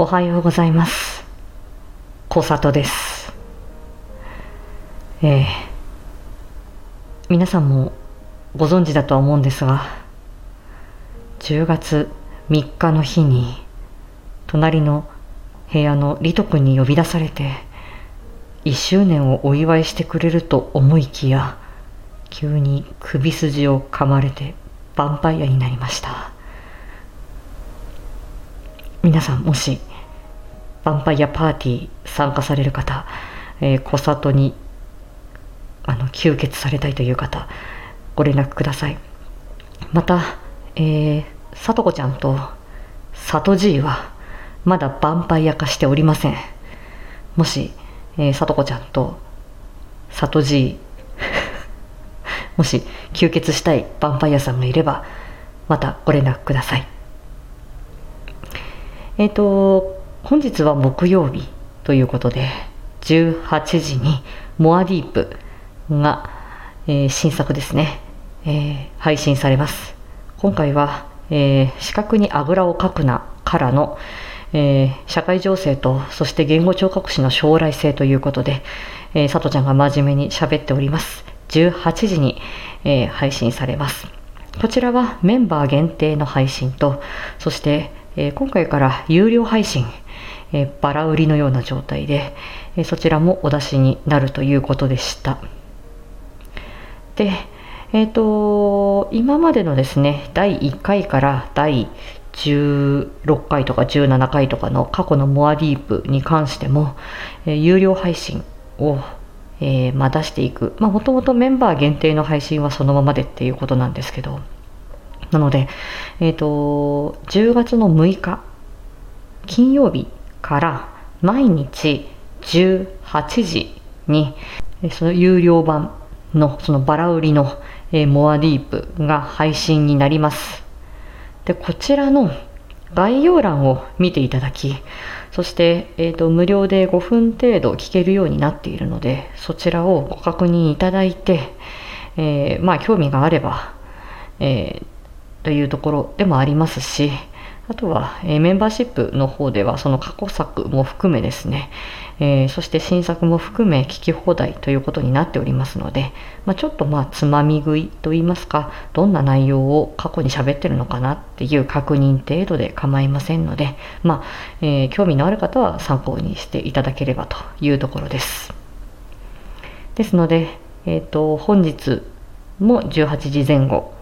おはようございます。小里です。えー、皆さんもご存知だとは思うんですが10月3日の日に隣の部屋のリト君に呼び出されて1周年をお祝いしてくれると思いきや急に首筋を噛まれてヴァンパイアになりました。皆さんもしヴァンパイアパーティー参加される方、えー、小里にあの吸血されたいという方ご連絡ください。また、えー、さとこちゃんとさとじいはまだヴァンパイア化しておりません。もし、えー、さとこちゃんとさとじいもし吸血したいヴァンパイアさんがいればまたご連絡ください。えっ、ー、と本日は木曜日ということで18時にモアディープが、えー、新作ですね、えー、配信されます。今回は、えー、視覚にあぐらをかくなからの、え社会情勢とそして言語聴覚士の将来性ということで、えー、佐藤ちゃんが真面目に喋っております。18時に、え配信されます。こちらはメンバー限定の配信とそして、え今回から有料配信えバラ売りのような状態で、えそちらもお出しになるということでした。で、えっ、と、今までのですね、第1回から第16回とか17回とかの過去のモアディープに関しても、え有料配信を、えー、まあ、出していく。まあ、もともとメンバー限定の配信はそのままでっていうことなんですけど、なので、えっ、ー、と、10月の6日、金曜日から毎日18時にその有料版のそのバラ売りのモアディープが配信になります。で、こちらの概要欄を見ていただき、そして、えーと、無料で5分程度聞けるようになっているので、そちらをご確認いただいて、えー、まあ興味があれば、えー、というところでもありますし、あとは、え、メンバーシップの方ではその過去作も含めですね、え、そして新作も含め聞き放題ということになっておりますので、まあ、ちょっとまあつまみ食いといいますかどんな内容を過去に喋ってるのかなっていう確認程度で構いませんので、まあえ、興味のある方は参考にしていただければというところです。ですので、えーと、本日も18時前後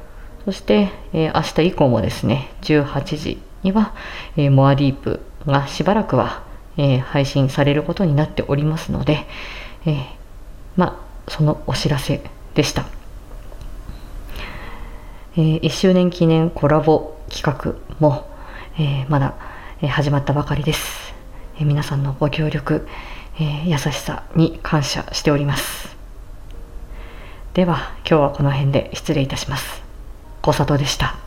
そして、えー、明日以降もですね18時には、え、モアディープがしばらくは、え、配信されることになっておりますので、え、まあ、そのお知らせでした。えー、1周年記念コラボ企画も、えー、まだ、えー、始まったばかりです。え、皆さんのご協力、え、優しさに感謝しております。では、今日はこの辺で失礼いたします。小里でした。